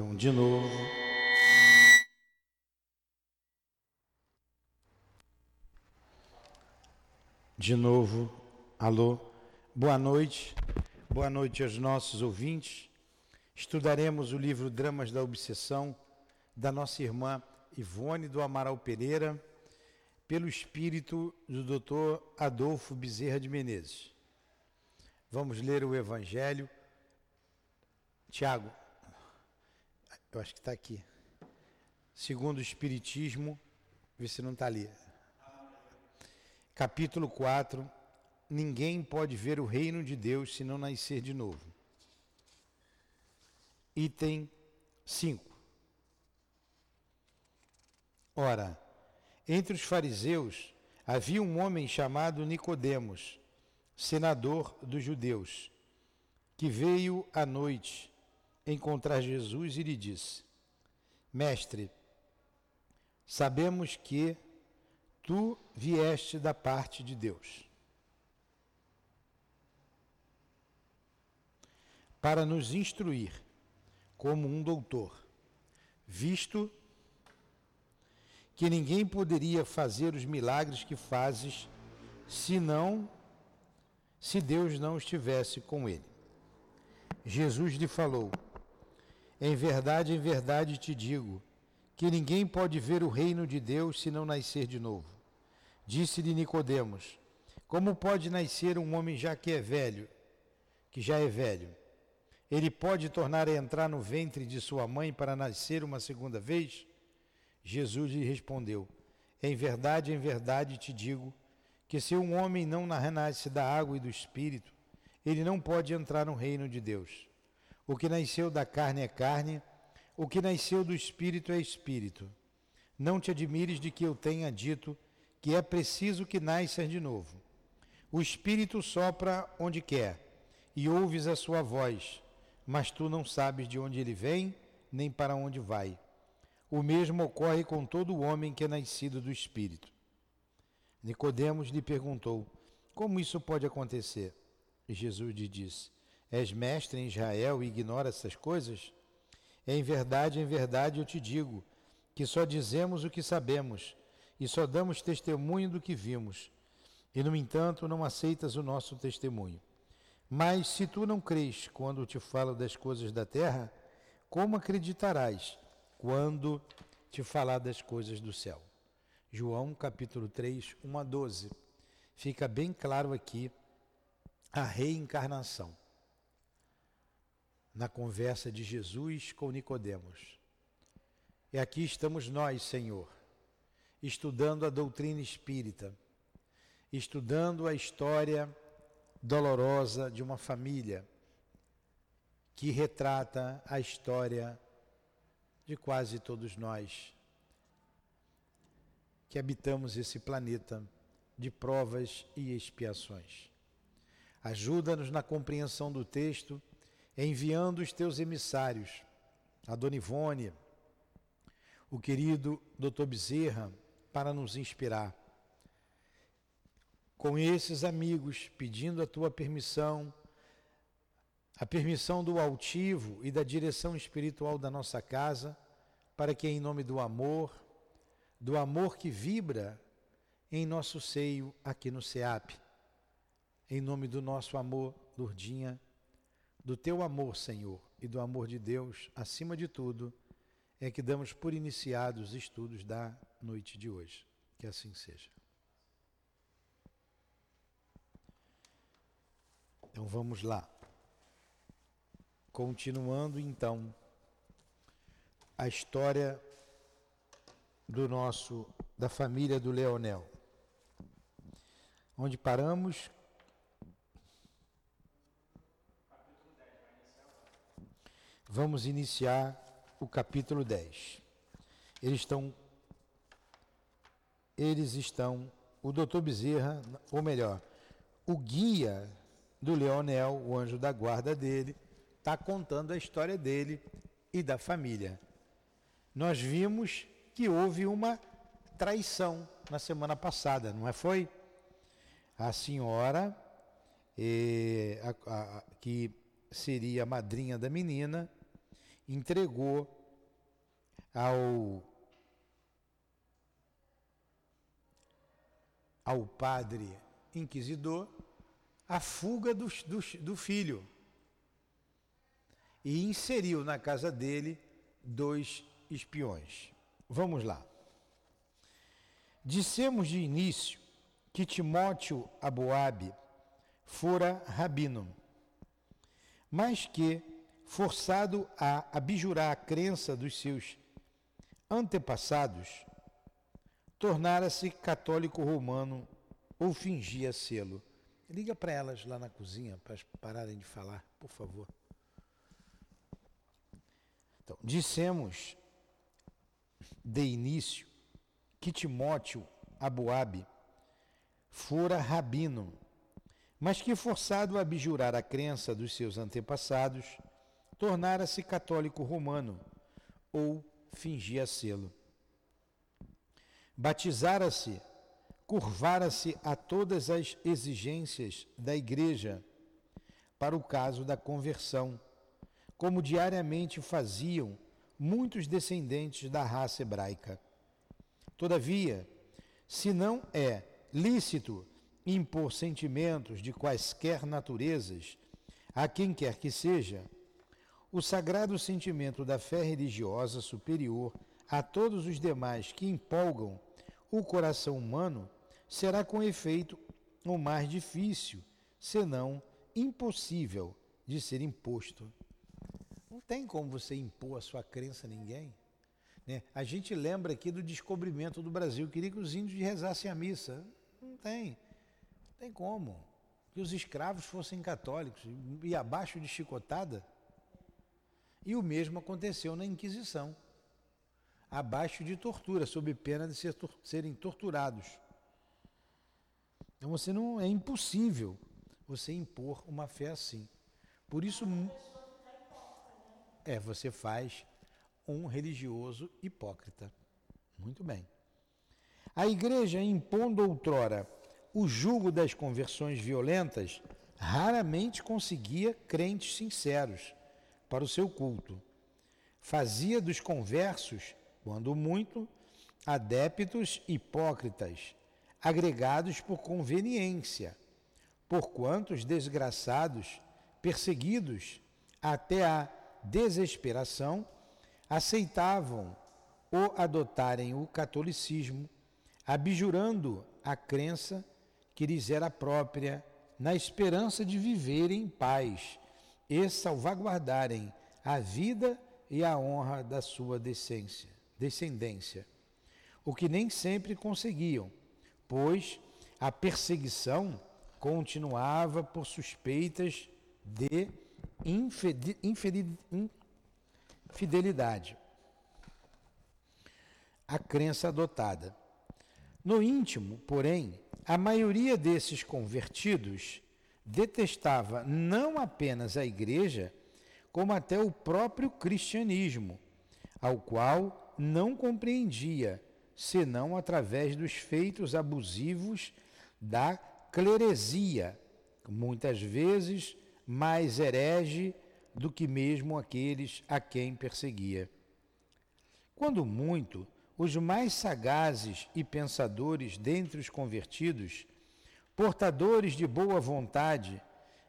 Então, de novo. De novo, alô, boa noite, boa noite aos nossos ouvintes. Estudaremos o livro Dramas da Obsessão da nossa irmã Ivone do Amaral Pereira, pelo espírito do Dr. Adolfo Bezerra de Menezes. Vamos ler o Evangelho. Tiago, eu acho que está aqui. Segundo o Espiritismo, vê se não está ali. Capítulo 4. Ninguém pode ver o reino de Deus se não nascer de novo. Item 5. Ora, entre os fariseus havia um homem chamado Nicodemos, senador dos judeus, que veio à noite encontrar Jesus e lhe disse: Mestre, sabemos que tu vieste da parte de Deus para nos instruir como um doutor, visto que ninguém poderia fazer os milagres que fazes se não se Deus não estivesse com ele. Jesus lhe falou: em verdade, em verdade te digo que ninguém pode ver o reino de Deus se não nascer de novo. Disse-lhe Nicodemos: Como pode nascer um homem já que é velho, que já é velho? Ele pode tornar a entrar no ventre de sua mãe para nascer uma segunda vez? Jesus lhe respondeu: Em verdade, em verdade te digo que se um homem não renasce da água e do espírito, ele não pode entrar no reino de Deus. O que nasceu da carne é carne, o que nasceu do espírito é espírito. Não te admires de que eu tenha dito que é preciso que nasças de novo. O espírito sopra onde quer e ouves a sua voz, mas tu não sabes de onde ele vem nem para onde vai. O mesmo ocorre com todo homem que é nascido do espírito. Nicodemos lhe perguntou: Como isso pode acontecer? E Jesus lhe disse: És mestre em Israel e ignora essas coisas? Em verdade, em verdade eu te digo que só dizemos o que sabemos e só damos testemunho do que vimos. E, no entanto, não aceitas o nosso testemunho. Mas se tu não crês quando te falo das coisas da terra, como acreditarás quando te falar das coisas do céu? João capítulo 3, 1 a 12. Fica bem claro aqui a reencarnação na conversa de Jesus com Nicodemos. E aqui estamos nós, Senhor, estudando a doutrina espírita, estudando a história dolorosa de uma família que retrata a história de quase todos nós que habitamos esse planeta de provas e expiações. Ajuda-nos na compreensão do texto enviando os teus emissários, a Dona Ivone, o querido Dr. Bezerra, para nos inspirar. Com esses amigos, pedindo a tua permissão, a permissão do altivo e da direção espiritual da nossa casa, para que, em nome do amor, do amor que vibra em nosso seio aqui no SEAP, em nome do nosso amor, Lourdinha, do teu amor, Senhor, e do amor de Deus, acima de tudo, é que damos por iniciados os estudos da noite de hoje. Que assim seja. Então vamos lá. Continuando então a história do nosso da família do Leonel. Onde paramos Vamos iniciar o capítulo 10. Eles estão eles estão o doutor Bezerra, ou melhor, o guia do Leonel, o anjo da guarda dele, está contando a história dele e da família. Nós vimos que houve uma traição na semana passada, não é foi? A senhora, eh, a, a, que seria a madrinha da menina, entregou ao ao padre inquisidor a fuga do, do, do filho e inseriu na casa dele dois espiões. Vamos lá. Dissemos de início que Timóteo Aboabe fora rabino, mas que, forçado a abjurar a crença dos seus antepassados, tornara-se católico romano ou fingia sê-lo. Liga para elas lá na cozinha para pararem de falar, por favor. Então, dissemos de início que Timóteo Aboabe fora rabino, mas que, forçado a abjurar a crença dos seus antepassados, tornara-se católico romano ou fingia sê-lo. Batizara-se, curvara-se a todas as exigências da Igreja para o caso da conversão como diariamente faziam muitos descendentes da raça hebraica. Todavia, se não é lícito impor sentimentos de quaisquer naturezas a quem quer que seja, o sagrado sentimento da fé religiosa superior a todos os demais que empolgam o coração humano será com efeito o mais difícil, senão impossível, de ser imposto. Não tem como você impor a sua crença a ninguém. Né? A gente lembra aqui do descobrimento do Brasil. Queria que os índios rezassem a missa. Não tem. Não tem como. Que os escravos fossem católicos e abaixo de chicotada. E o mesmo aconteceu na Inquisição. Abaixo de tortura, sob pena de ser, serem torturados. Então você não é impossível você impor uma fé assim. Por isso é, você faz um religioso hipócrita. Muito bem. A igreja, impondo outrora o jugo das conversões violentas, raramente conseguia crentes sinceros para o seu culto. Fazia dos conversos, quando muito, adeptos hipócritas, agregados por conveniência, porquanto os desgraçados, perseguidos até a desesperação, aceitavam ou adotarem o catolicismo, abjurando a crença que lhes era própria, na esperança de viverem em paz e salvaguardarem a vida e a honra da sua decência, descendência, o que nem sempre conseguiam, pois a perseguição continuava por suspeitas de infidelidade. A crença adotada. No íntimo, porém, a maioria desses convertidos detestava não apenas a igreja, como até o próprio cristianismo, ao qual não compreendia, senão através dos feitos abusivos da cleresia, muitas vezes mais herege do que mesmo aqueles a quem perseguia. Quando muito, os mais sagazes e pensadores dentre os convertidos, portadores de boa vontade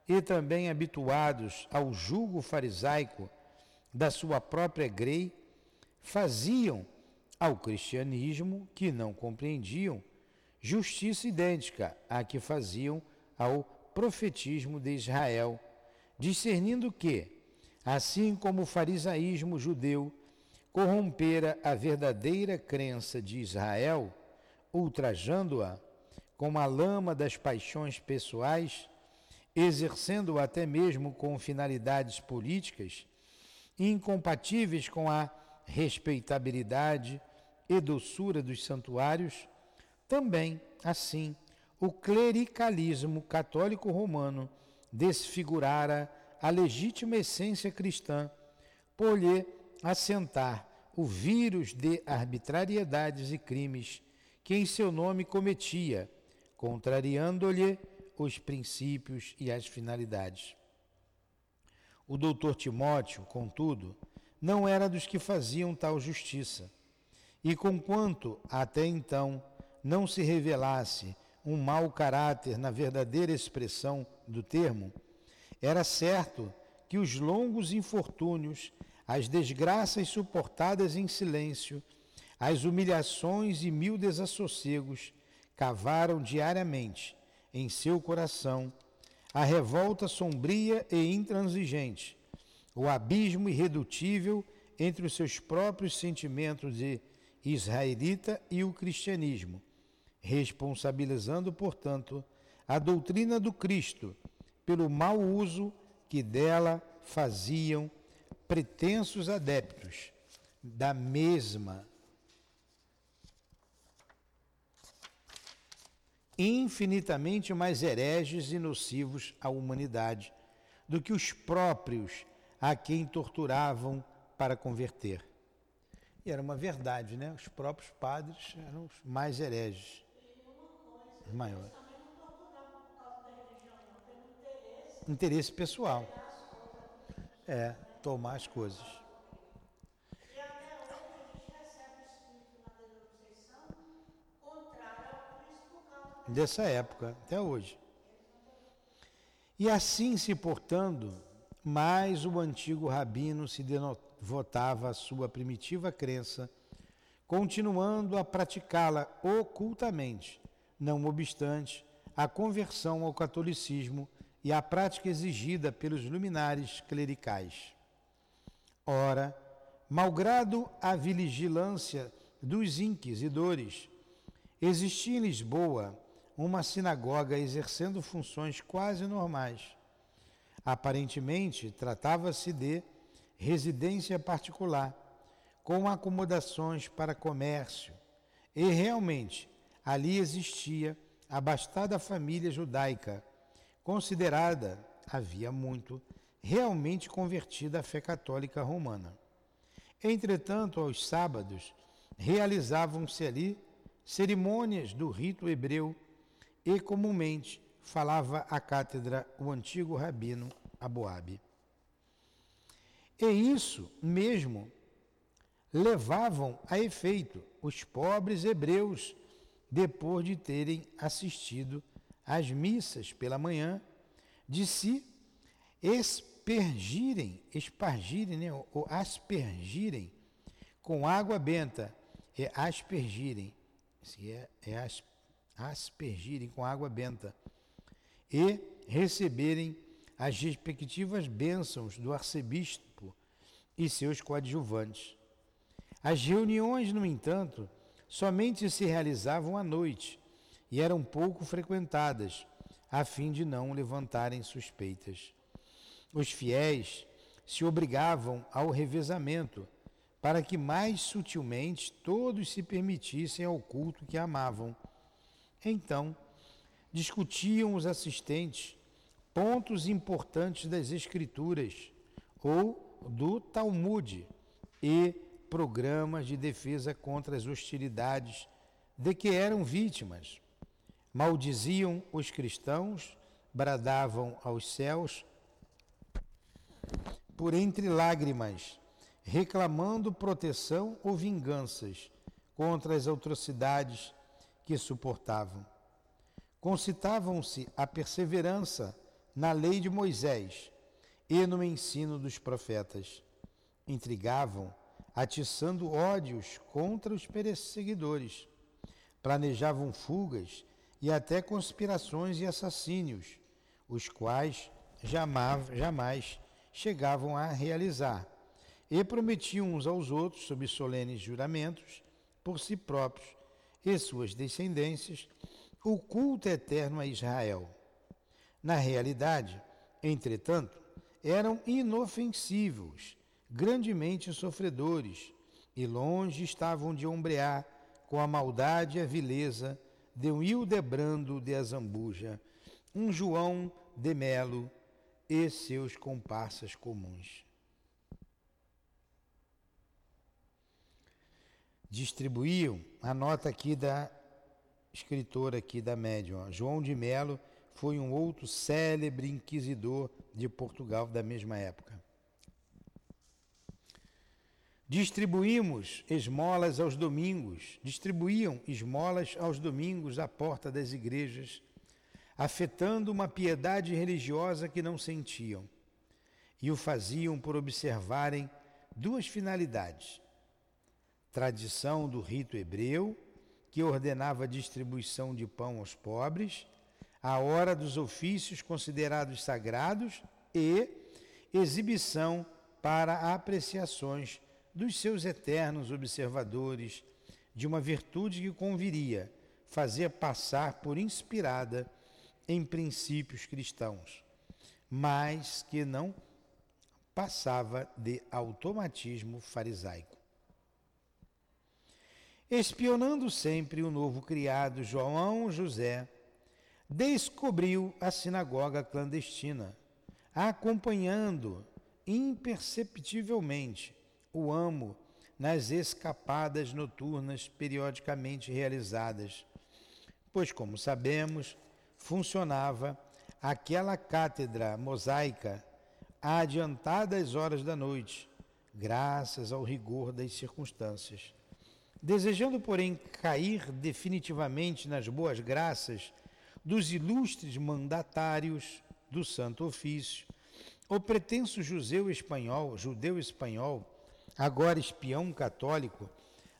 e também habituados ao julgo farisaico da sua própria grei, faziam ao cristianismo, que não compreendiam, justiça idêntica à que faziam ao profetismo de Israel discernindo que, assim como o farisaísmo judeu corrompera a verdadeira crença de Israel, ultrajando-a com a lama das paixões pessoais, exercendo até mesmo com finalidades políticas, incompatíveis com a respeitabilidade e doçura dos santuários, também, assim, o clericalismo católico romano desfigurara a legítima essência cristã, por lhe assentar o vírus de arbitrariedades e crimes que em seu nome cometia, contrariando-lhe os princípios e as finalidades. O doutor Timóteo, contudo, não era dos que faziam tal justiça. E conquanto até então não se revelasse um mau caráter na verdadeira expressão do termo, era certo que os longos infortúnios, as desgraças suportadas em silêncio, as humilhações e mil desassossegos cavaram diariamente em seu coração a revolta sombria e intransigente, o abismo irredutível entre os seus próprios sentimentos de israelita e o cristianismo, responsabilizando, portanto, a doutrina do Cristo pelo mau uso que dela faziam pretensos adeptos da mesma infinitamente mais hereges e nocivos à humanidade do que os próprios a quem torturavam para converter. E era uma verdade, né? Os próprios padres eram os mais hereges, os maiores. Interesse pessoal. É, tomar as coisas. Dessa época até hoje. E assim se portando, mais o antigo rabino se devotava à sua primitiva crença, continuando a praticá-la ocultamente, não obstante a conversão ao catolicismo e a prática exigida pelos luminares clericais. Ora, malgrado a vigilância dos inquisidores, existia em Lisboa uma sinagoga exercendo funções quase normais. Aparentemente, tratava-se de residência particular, com acomodações para comércio, e realmente ali existia a bastada família judaica, considerada, havia muito, realmente convertida à fé católica romana. Entretanto, aos sábados, realizavam-se ali cerimônias do rito hebreu e comumente falava à cátedra o antigo rabino Aboabe. E isso mesmo levavam a efeito os pobres hebreus, depois de terem assistido às missas pela manhã, de se espergirem, espargirem, né, ou aspergirem com água benta, é aspergirem, se é, é aspergirem aspergirem com água benta e receberem as respectivas bênçãos do arcebispo e seus coadjuvantes. As reuniões, no entanto, somente se realizavam à noite e eram pouco frequentadas, a fim de não levantarem suspeitas. Os fiéis se obrigavam ao revezamento, para que mais sutilmente todos se permitissem ao culto que amavam então, discutiam os assistentes pontos importantes das Escrituras ou do Talmud e programas de defesa contra as hostilidades de que eram vítimas. Maldiziam os cristãos, bradavam aos céus por entre lágrimas, reclamando proteção ou vinganças contra as atrocidades que suportavam. Concitavam-se a perseverança na lei de Moisés e no ensino dos profetas. Intrigavam, atiçando ódios contra os perseguidores. Planejavam fugas e até conspirações e assassínios, os quais jamais, jamais chegavam a realizar, e prometiam uns aos outros, sob solenes juramentos, por si próprios, e suas descendências o culto eterno a Israel. Na realidade, entretanto, eram inofensivos, grandemente sofredores, e longe estavam de ombrear com a maldade e a vileza de um Hildebrando de Azambuja, um João de Melo e seus comparsas comuns. Distribuíam a nota aqui da escritora aqui da médium. João de Melo foi um outro célebre inquisidor de Portugal da mesma época. Distribuímos esmolas aos domingos, distribuíam esmolas aos domingos à porta das igrejas, afetando uma piedade religiosa que não sentiam. E o faziam por observarem duas finalidades: tradição do rito hebreu, que ordenava a distribuição de pão aos pobres, a hora dos ofícios considerados sagrados e exibição para apreciações dos seus eternos observadores de uma virtude que conviria fazer passar por inspirada em princípios cristãos, mas que não passava de automatismo farisaico. Espionando sempre o novo criado João José, descobriu a sinagoga clandestina, acompanhando imperceptivelmente o amo nas escapadas noturnas periodicamente realizadas, pois, como sabemos, funcionava aquela cátedra mosaica a adiantadas horas da noite, graças ao rigor das circunstâncias. Desejando, porém, cair definitivamente nas boas graças dos ilustres mandatários do Santo Ofício, o pretenso judeu espanhol, judeu espanhol, agora espião católico,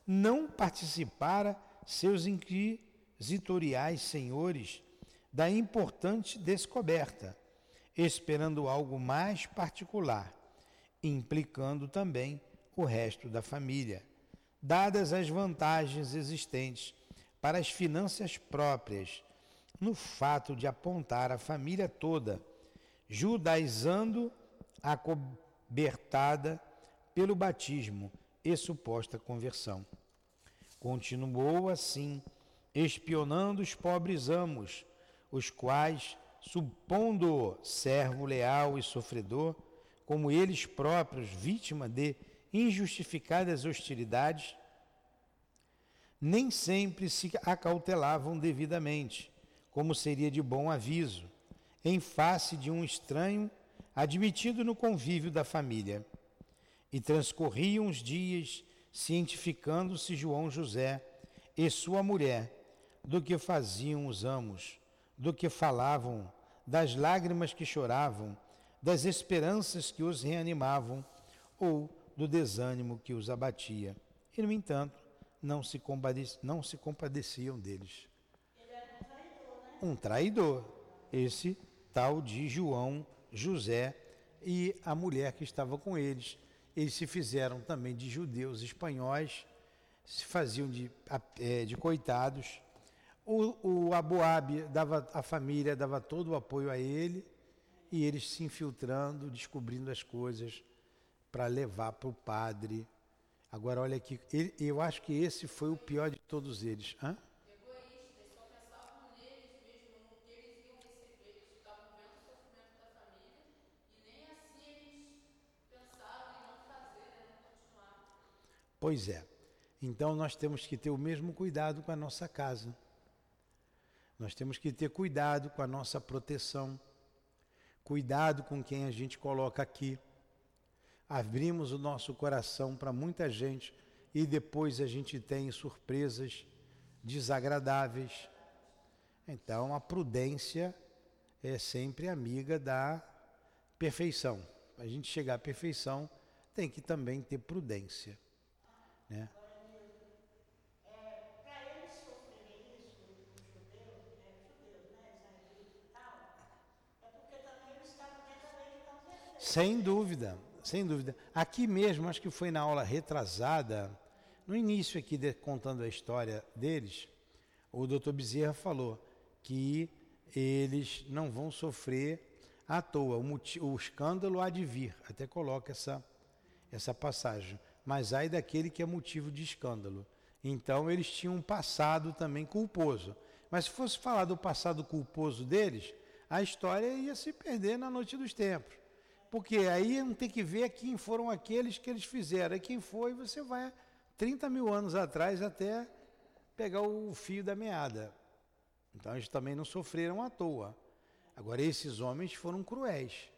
não participara seus inquisitoriais senhores da importante descoberta, esperando algo mais particular, implicando também o resto da família, dadas as vantagens existentes para as finanças próprias, no fato de apontar a família toda, judaizando a cobertada pelo batismo e suposta conversão. Continuou assim, espionando os pobres amos, os quais, supondo servo leal e sofredor, como eles próprios, vítima de injustificadas hostilidades, nem sempre se acautelavam devidamente, como seria de bom aviso, em face de um estranho admitido no convívio da família. E transcorriam os dias, cientificando-se João José e sua mulher do que faziam os amos, do que falavam, das lágrimas que choravam, das esperanças que os reanimavam ou do desânimo que os abatia. E, no entanto, não se, não se compadeciam deles. Um traidor, esse tal de João José e a mulher que estava com eles eles se fizeram também de judeus espanhóis, se faziam de, é, de coitados. O, o Aboab dava a família dava todo o apoio a ele e eles se infiltrando, descobrindo as coisas para levar para o padre. Agora olha aqui, ele, eu acho que esse foi o pior de todos eles. Hã? Pois é. Então nós temos que ter o mesmo cuidado com a nossa casa. Nós temos que ter cuidado com a nossa proteção. Cuidado com quem a gente coloca aqui. Abrimos o nosso coração para muita gente e depois a gente tem surpresas desagradáveis. Então a prudência é sempre amiga da perfeição. Para a gente chegar à perfeição, tem que também ter prudência. Né? Sem dúvida, sem dúvida. Aqui mesmo, acho que foi na aula retrasada, no início aqui, de, contando a história deles, o doutor Bezerra falou que eles não vão sofrer à toa. O, o escândalo há de vir. Até coloca essa, essa passagem mas ai daquele que é motivo de escândalo. Então eles tinham um passado também culposo. Mas se fosse falar do passado culposo deles, a história ia se perder na noite dos tempos. Porque aí não tem que ver quem foram aqueles que eles fizeram. E quem foi, você vai 30 mil anos atrás até pegar o fio da meada. Então eles também não sofreram à toa. Agora, esses homens foram cruéis.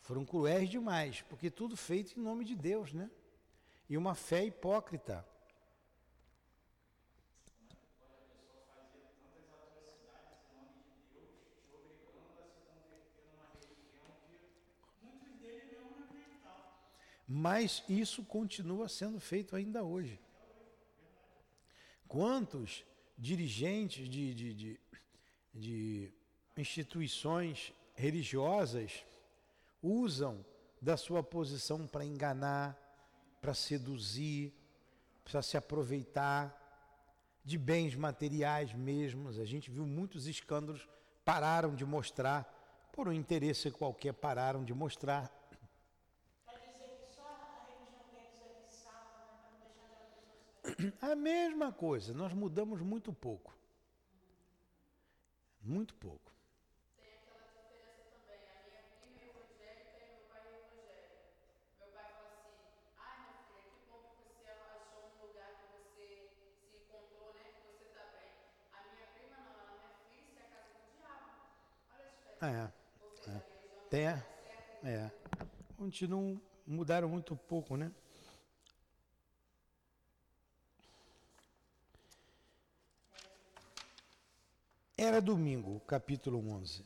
Foram cruéis demais, porque tudo feito em nome de Deus, né? e uma fé hipócrita. Mas isso continua sendo feito ainda hoje. Quantos dirigentes de, de, de, de instituições religiosas usam da sua posição para enganar, para seduzir, para se aproveitar de bens materiais mesmos. A gente viu muitos escândalos pararam de mostrar, por um interesse qualquer, pararam de mostrar A mesma coisa, nós mudamos muito pouco. Muito pouco. Tem aquela diferença também. A minha prima é evangélica e meu pai é evangélico. Meu pai fala assim: ai, minha filha, que bom que você achou um lugar que você se encontrou, né? Que você está bem. A minha prima não, ela, minha filha, isso é a casa do diabo. Olha a diferença. É. Ou seja, é. a religião Tem, não está certa. é. Continuam, mudaram muito pouco, né? Era domingo, capítulo 11.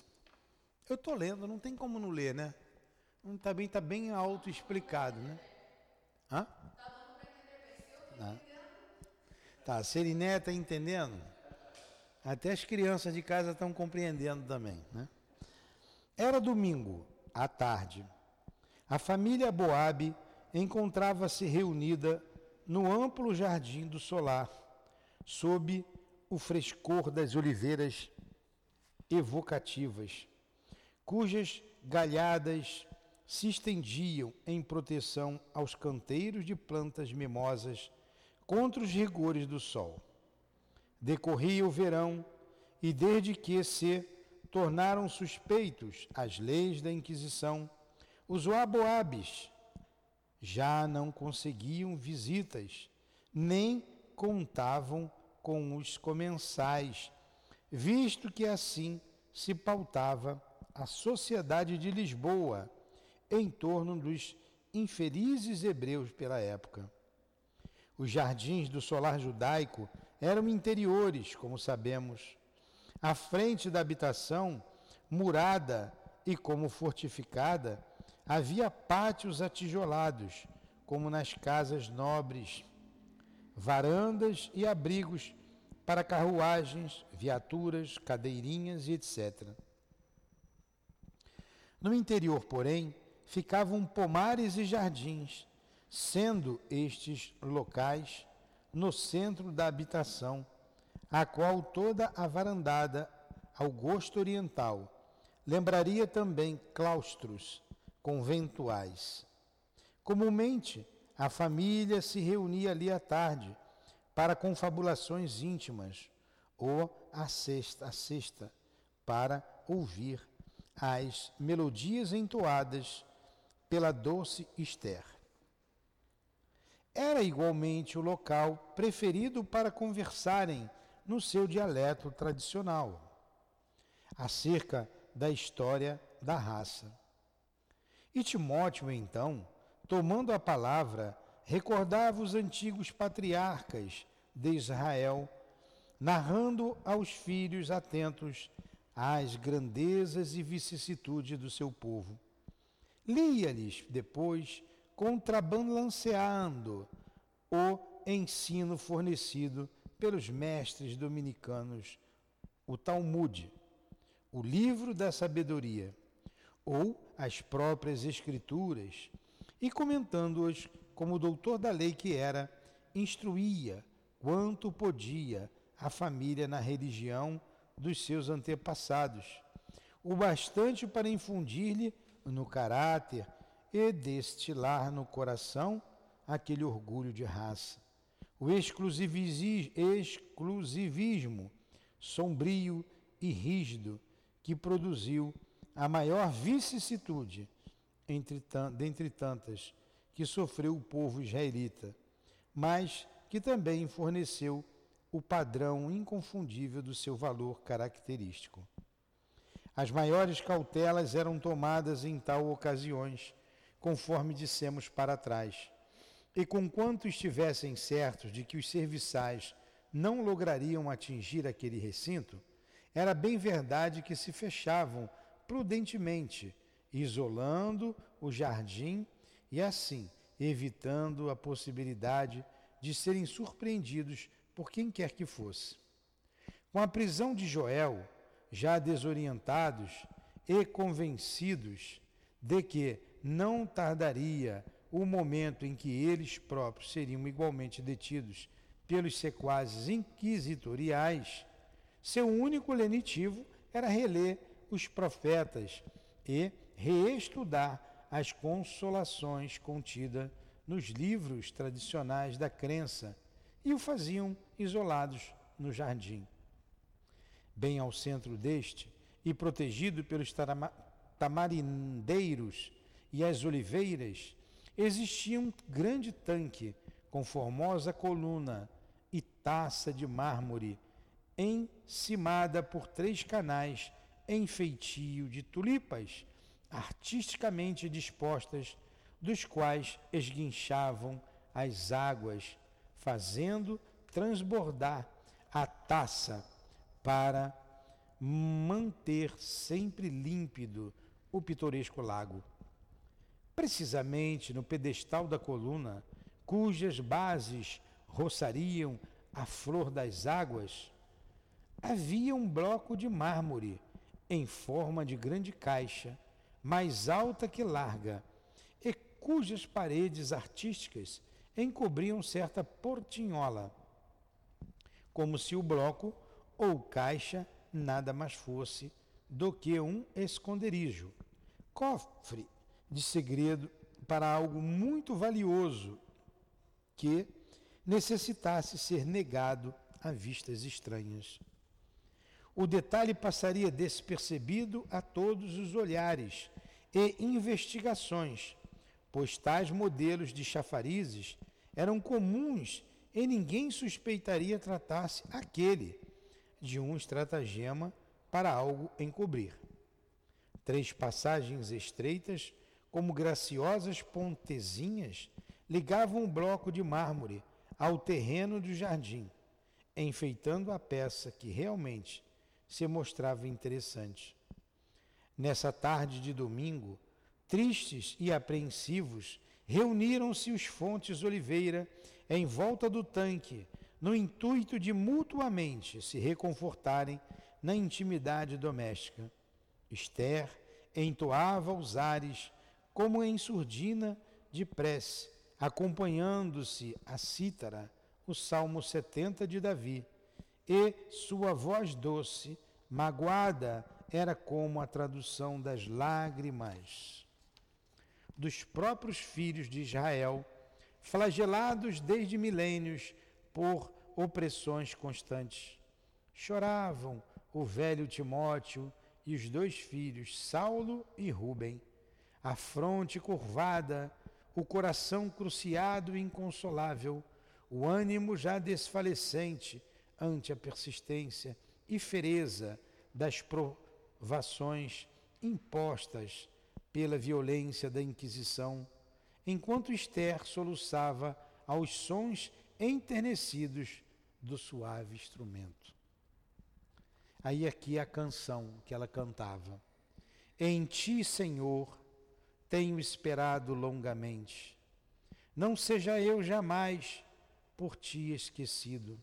Eu estou lendo, não tem como não ler, né? Não tá bem, tá bem né? Hã? Tá. Tá, Seriné está entendendo? Até as crianças de casa estão compreendendo também, né? Era domingo, à tarde. A família Boabe encontrava-se reunida no amplo jardim do solar, sob o frescor das oliveiras evocativas, cujas galhadas se estendiam em proteção aos canteiros de plantas mimosas contra os rigores do sol. Decorria o verão e desde que se tornaram suspeitos as leis da Inquisição, os Waboabes já não conseguiam visitas, nem contavam com os comensais, visto que assim se pautava a sociedade de Lisboa em torno dos infelizes hebreus pela época. Os jardins do solar judaico eram interiores, como sabemos. À frente da habitação, murada e como fortificada, havia pátios atijolados, como nas casas nobres, varandas e abrigos para carruagens, viaturas, cadeirinhas e etc. No interior, porém, ficavam pomares e jardins, sendo estes locais no centro da habitação, a qual toda a varandada, ao gosto oriental, lembraria também claustros conventuais. Comumente, a família se reunia ali à tarde para confabulações íntimas ou à sexta, à sexta para ouvir as melodias entoadas pela doce Esther. Era igualmente o local preferido para conversarem no seu dialeto tradicional, acerca da história da raça. E Timóteo, então, tomando a palavra, recordava os antigos patriarcas de Israel, narrando aos filhos atentos as grandezas e vicissitudes do seu povo. Lia-lhes depois, contrabalanceando o ensino fornecido pelos mestres dominicanos, o Talmud, o livro da sabedoria, ou as próprias escrituras, e comentando-as como doutor da lei que era, instruía quanto podia a família na religião dos seus antepassados, o bastante para infundir-lhe no caráter e destilar no coração aquele orgulho de raça. O exclusivismo sombrio e rígido que produziu a maior vicissitude entre, dentre tantas que sofreu o povo israelita, mas que também forneceu o padrão inconfundível do seu valor característico. As maiores cautelas eram tomadas em tal ocasiões, conforme dissemos para trás, E conquanto estivessem certos de que os serviçais não lograriam atingir aquele recinto, era bem verdade que se fechavam prudentemente, isolando o jardim e assim evitando a possibilidade de serem surpreendidos por quem quer que fosse. Com a prisão de Joel, já desorientados e convencidos de que não tardaria o momento em que eles próprios seriam igualmente detidos pelos sequazes inquisitoriais, seu único lenitivo era reler os profetas e reestudar as consolações contidas nos livros tradicionais da crença e o faziam isolados no jardim. Bem ao centro deste, e protegido pelos tamarindeiros e as oliveiras, existia um grande tanque com formosa coluna e taça de mármore, encimada por três canais em feitio de tulipas, artisticamente dispostas, dos quais esguinchavam as águas, fazendo transbordar a taça para manter sempre límpido o pitoresco lago. Precisamente no pedestal da coluna, cujas bases roçariam a flor das águas, havia um bloco de mármore em forma de grande caixa, mais alta que larga, e cujas paredes artísticas encobriam certa portinhola, como se o bloco ou caixa nada mais fosse do que um esconderijo, cofre de segredo para algo muito valioso que necessitasse ser negado a vistas estranhas. O detalhe passaria despercebido a todos os olhares e investigações, pois tais modelos de chafarizes eram comuns e ninguém suspeitaria tratar-se aquele de um estratagema para algo encobrir. Três passagens estreitas, como graciosas pontezinhas, ligavam um bloco de mármore ao terreno do jardim, enfeitando a peça que realmente se mostrava interessante. Nessa tarde de domingo, tristes e apreensivos, reuniram-se os fontes Oliveira em volta do tanque no intuito de mutuamente se reconfortarem na intimidade doméstica. Esther entoava os ares como em surdina de prece, acompanhando-se a cítara, o Salmo 70 de Davi, e sua voz doce, magoada, era como a tradução das lágrimas dos próprios filhos de Israel, flagelados desde milênios por opressões constantes. Choravam o velho Timóteo e os dois filhos, Saulo e Rubem, a fronte curvada, o coração cruciado e inconsolável, o ânimo já desfalecente ante a persistência e fereza das provações impostas pela violência da Inquisição, enquanto Esther soluçava aos sons enternecidos do suave instrumento. Aí aqui a canção que ela cantava. Em ti, Senhor, tenho esperado longamente. Não seja eu jamais por ti esquecido.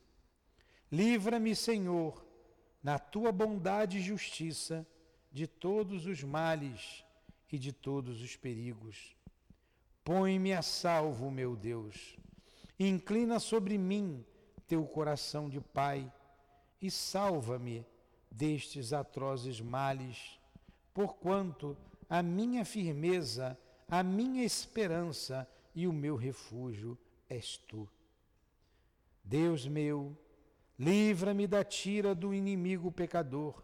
Livra-me, Senhor, na tua bondade e justiça, de todos os males e de todos os perigos. Põe-me a salvo, meu Deus Inclina sobre mim teu coração de pai e salva-me destes atrozes males, porquanto a minha firmeza, a minha esperança e o meu refúgio és tu. Deus meu, livra-me da tira do inimigo pecador.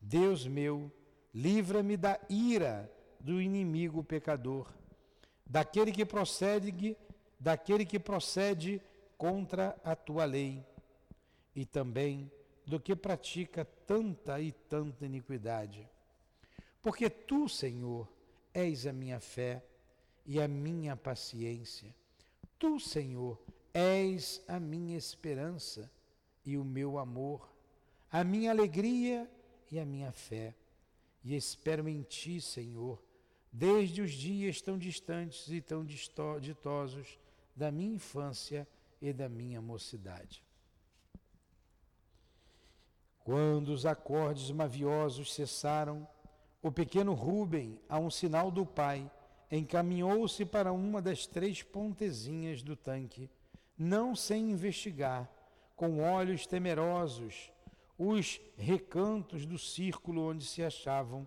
Deus meu, livra-me da ira do inimigo pecador daquele que procede, daquele que procede contra a tua lei, e também do que pratica tanta e tanta iniquidade. Porque tu, Senhor, és a minha fé e a minha paciência. Tu, Senhor, és a minha esperança e o meu amor, a minha alegria e a minha fé. E espero em Ti, Senhor, desde os dias tão distantes e tão ditosos da minha infância e da minha mocidade. Quando os acordes maviosos cessaram, o pequeno Rubem, a um sinal do pai, encaminhou-se para uma das três pontezinhas do tanque, não sem investigar, com olhos temerosos, os recantos do círculo onde se achavam,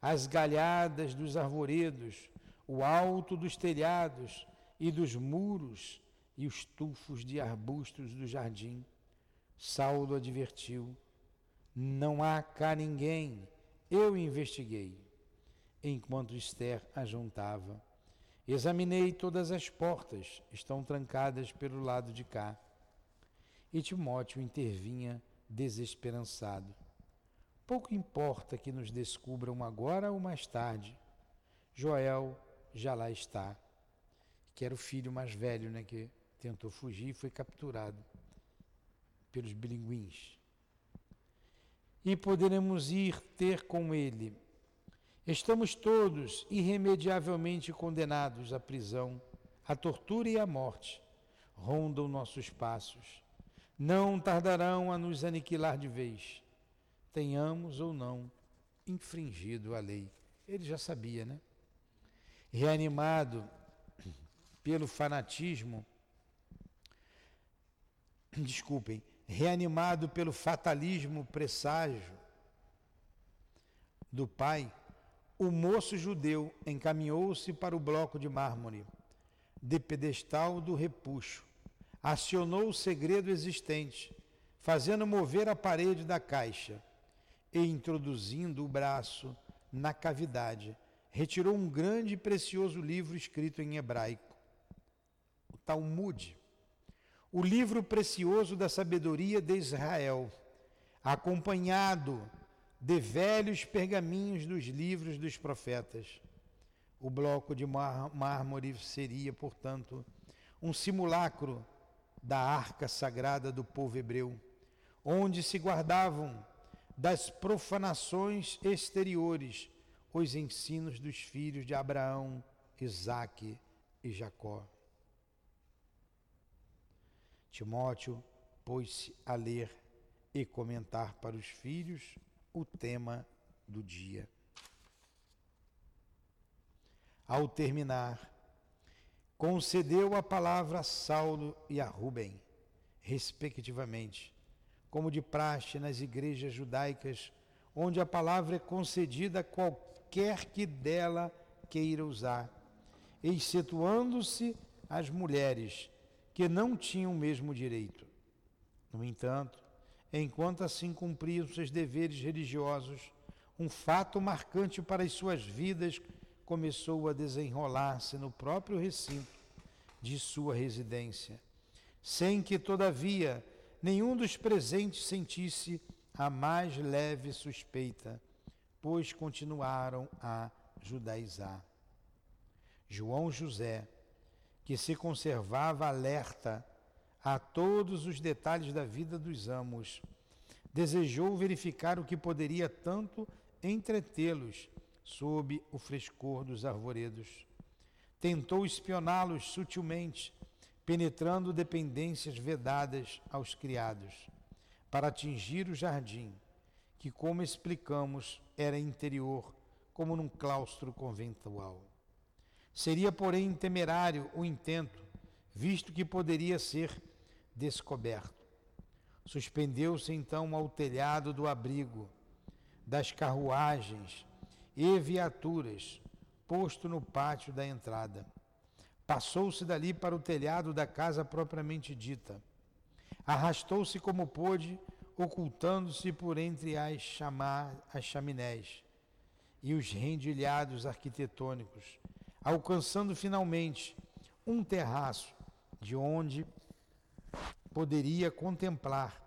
as galhadas dos arvoredos, o alto dos telhados e dos muros e os tufos de arbustos do jardim. Saulo advertiu: Não há cá ninguém, eu investiguei. Enquanto Esther ajuntava, examinei todas as portas, estão trancadas pelo lado de cá. E Timóteo intervinha desesperançado. Pouco importa que nos descubram agora ou mais tarde. Joel já lá está, que era o filho mais velho, né, que tentou fugir e foi capturado pelos bilinguins. E poderemos ir ter com ele. Estamos todos irremediavelmente condenados à prisão, à tortura e à morte. Rondam nossos passos. Não tardarão a nos aniquilar de vez, tenhamos ou não infringido a lei. Ele já sabia, né? Reanimado pelo fanatismo, desculpem, reanimado pelo fatalismo presságio do pai, o moço judeu encaminhou-se para o bloco de mármore, de pedestal do repuxo, acionou o segredo existente, fazendo mover a parede da caixa e introduzindo o braço na cavidade, retirou um grande e precioso livro escrito em hebraico, o Talmud o livro precioso da sabedoria de Israel, acompanhado de velhos pergaminhos dos livros dos profetas. O bloco de mármore seria, portanto, um simulacro da arca sagrada do povo hebreu, onde se guardavam das profanações exteriores os ensinos dos filhos de Abraão, Isaque e Jacó. Timóteo pôs-se a ler e comentar para os filhos o tema do dia. Ao terminar, concedeu a palavra a Saulo e a Rubem, respectivamente, como de praxe nas igrejas judaicas, onde a palavra é concedida a qualquer que dela queira usar, excetuando-se as mulheres que não tinham o mesmo direito. No entanto, enquanto assim cumpriam seus deveres religiosos, um fato marcante para as suas vidas começou a desenrolar-se no próprio recinto de sua residência, sem que, todavia, nenhum dos presentes sentisse a mais leve suspeita, pois continuaram a judaizar. João José, que se conservava alerta a todos os detalhes da vida dos amos. Desejou verificar o que poderia tanto entretê-los sob o frescor dos arvoredos. Tentou espioná-los sutilmente, penetrando dependências vedadas aos criados, para atingir o jardim, que, como explicamos, era interior, como num claustro conventual. Seria, porém, temerário o intento, visto que poderia ser descoberto. Suspendeu-se então ao telhado do abrigo, das carruagens e viaturas, posto no pátio da entrada. Passou-se dali para o telhado da casa propriamente dita. Arrastou-se como pôde, ocultando-se por entre as, as chaminés e os rendilhados arquitetônicos, alcançando finalmente um terraço de onde poderia contemplar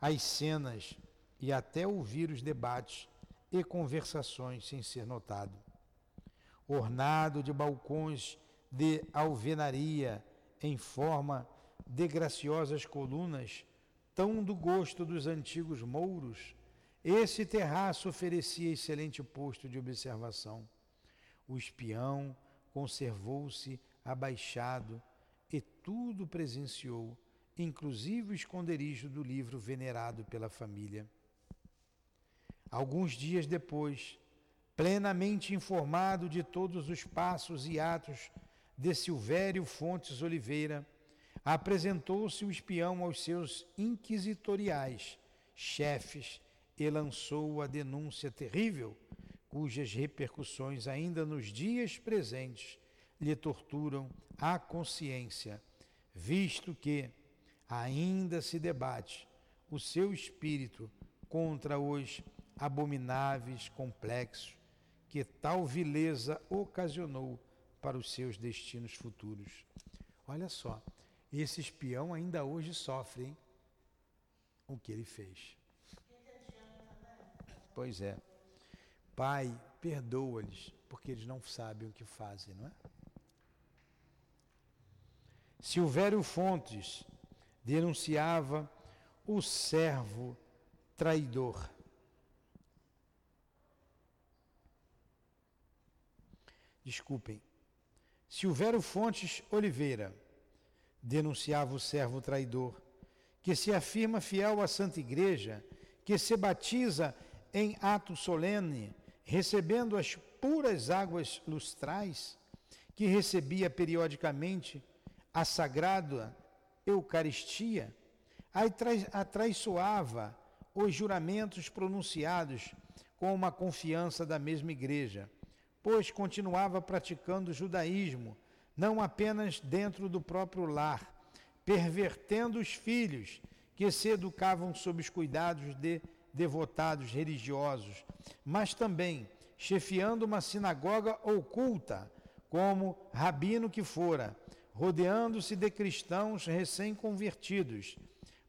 as cenas e até ouvir os debates e conversações sem ser notado. ornado de balcões de alvenaria em forma de graciosas colunas, tão do gosto dos antigos mouros, esse terraço oferecia excelente posto de observação. O espião conservou-se abaixado e tudo presenciou, inclusive o esconderijo do livro venerado pela família. Alguns dias depois, plenamente informado de todos os passos e atos de Silvério Fontes Oliveira, apresentou-se o espião aos seus inquisitoriais chefes e lançou a denúncia terrível, cujas repercussões ainda nos dias presentes lhe torturam a consciência, visto que ainda se debate o seu espírito contra os abomináveis complexos que tal vileza ocasionou para os seus destinos futuros. Olha só, esse espião ainda hoje sofre hein, o que ele fez. Pois é. Pai, perdoa-lhes, porque eles não sabem o que fazem, não é? Silvério Fontes denunciava o servo traidor. Desculpem. Silvério Fontes Oliveira denunciava o servo traidor, que se afirma fiel à Santa Igreja, que se batiza em ato solene, recebendo as puras águas lustrais, que recebia periodicamente a sagrada Eucaristia, atraiçoava os juramentos pronunciados com uma confiança da mesma Igreja, pois continuava praticando o judaísmo, não apenas dentro do próprio lar, pervertendo os filhos que se educavam sob os cuidados de devotados religiosos, mas também chefiando uma sinagoga oculta, como rabino que fora, rodeando-se de cristãos recém-convertidos,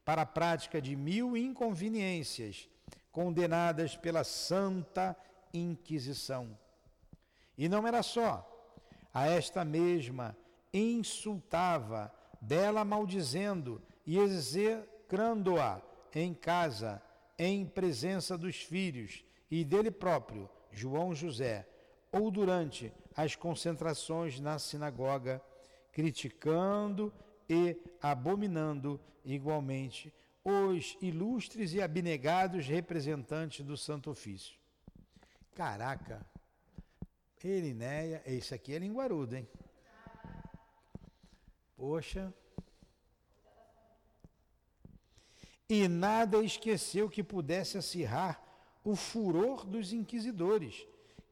para a prática de mil inconveniências, condenadas pela Santa Inquisição. E não era só, a esta mesma insultava, dela maldizendo e execrando-a em casa, em presença dos filhos e dele próprio, João José, ou durante as concentrações na sinagoga criticando e abominando igualmente os ilustres e abnegados representantes do Santo Ofício. Caraca, Erinéia, esse aqui é linguarudo, hein? Poxa. E nada esqueceu que pudesse acirrar o furor dos inquisidores,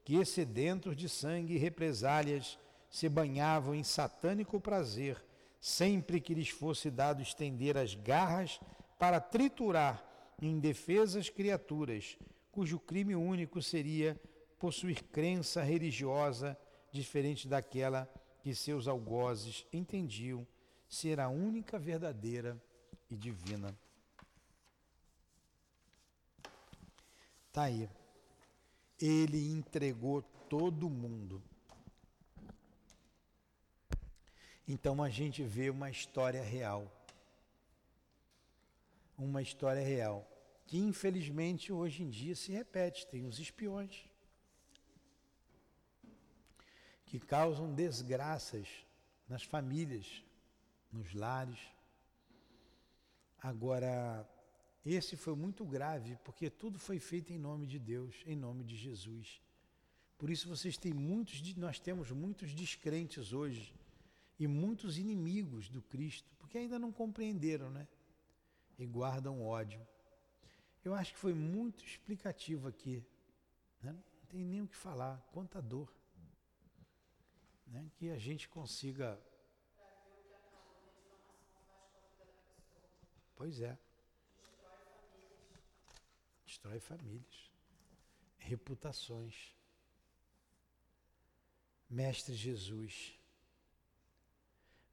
que, sedentos de sangue e represálias, se banhavam em satânico prazer, sempre que lhes fosse dado estender as garras para triturar indefesas criaturas, cujo crime único seria possuir crença religiosa diferente daquela que seus algozes entendiam ser a única verdadeira e divina. Está aí. Ele entregou todo mundo Então a gente vê uma história real. Uma história real. Que infelizmente hoje em dia se repete. Tem os espiões que causam desgraças nas famílias, nos lares. Agora, esse foi muito grave, porque tudo foi feito em nome de Deus, em nome de Jesus. Por isso vocês têm muitos, nós temos muitos descrentes hoje e muitos inimigos do Cristo, porque ainda não compreenderam, né? E guardam ódio. Eu acho que foi muito explicativo aqui. Né? Não tem nem o que falar. Quanta dor. Né? Que a gente consiga. Pois é. Destrói famílias. Reputações. Mestre Jesus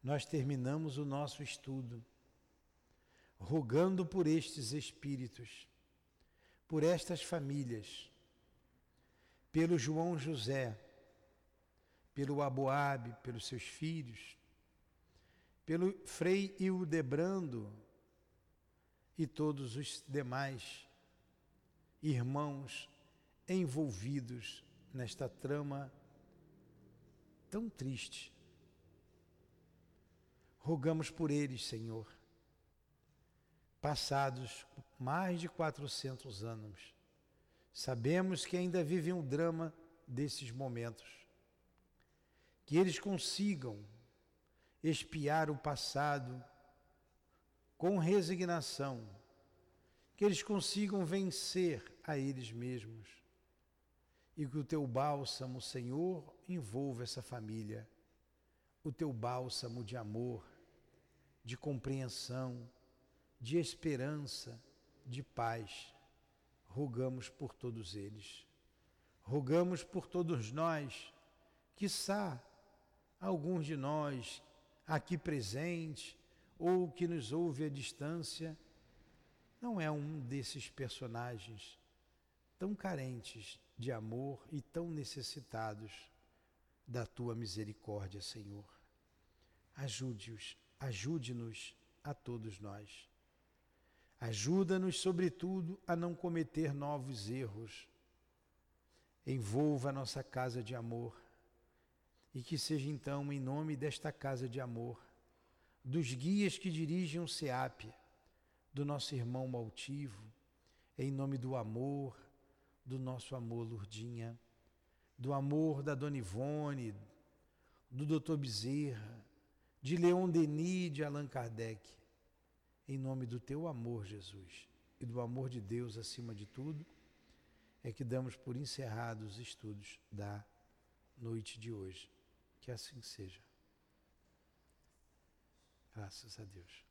nós terminamos o nosso estudo rogando por estes espíritos, por estas famílias, pelo João José, pelo Aboabe, pelos seus filhos, pelo Frei Ildebrando e todos os demais irmãos envolvidos nesta trama tão triste. Rogamos por eles, Senhor, passados mais de 400 anos, sabemos que ainda vivem o drama desses momentos. Que eles consigam espiar o passado com resignação, que eles consigam vencer a eles mesmos. E que o teu bálsamo, Senhor, envolva essa família, o teu bálsamo de amor, de compreensão, de esperança, de paz. Rogamos por todos eles. Rogamos por todos nós, quiçá alguns de nós aqui presentes ou que nos ouve à distância, não é um desses personagens tão carentes de amor e tão necessitados da tua misericórdia, Senhor. Ajude-os, ajude-nos a todos nós. Ajuda-nos, sobretudo, a não cometer novos erros. Envolva a nossa casa de amor e que seja então, em nome desta casa de amor, dos guias que dirigem o SEAP, do nosso irmão Maltivo, em nome do amor, do nosso amor Lurdinha, do amor da Dona Ivone, do Dr. Bezerra, de Leon Denis, de Allan Kardec, em nome do teu amor, Jesus, e do amor de Deus acima de tudo, é que damos por encerrados os estudos da noite de hoje. Que assim seja. Graças a Deus.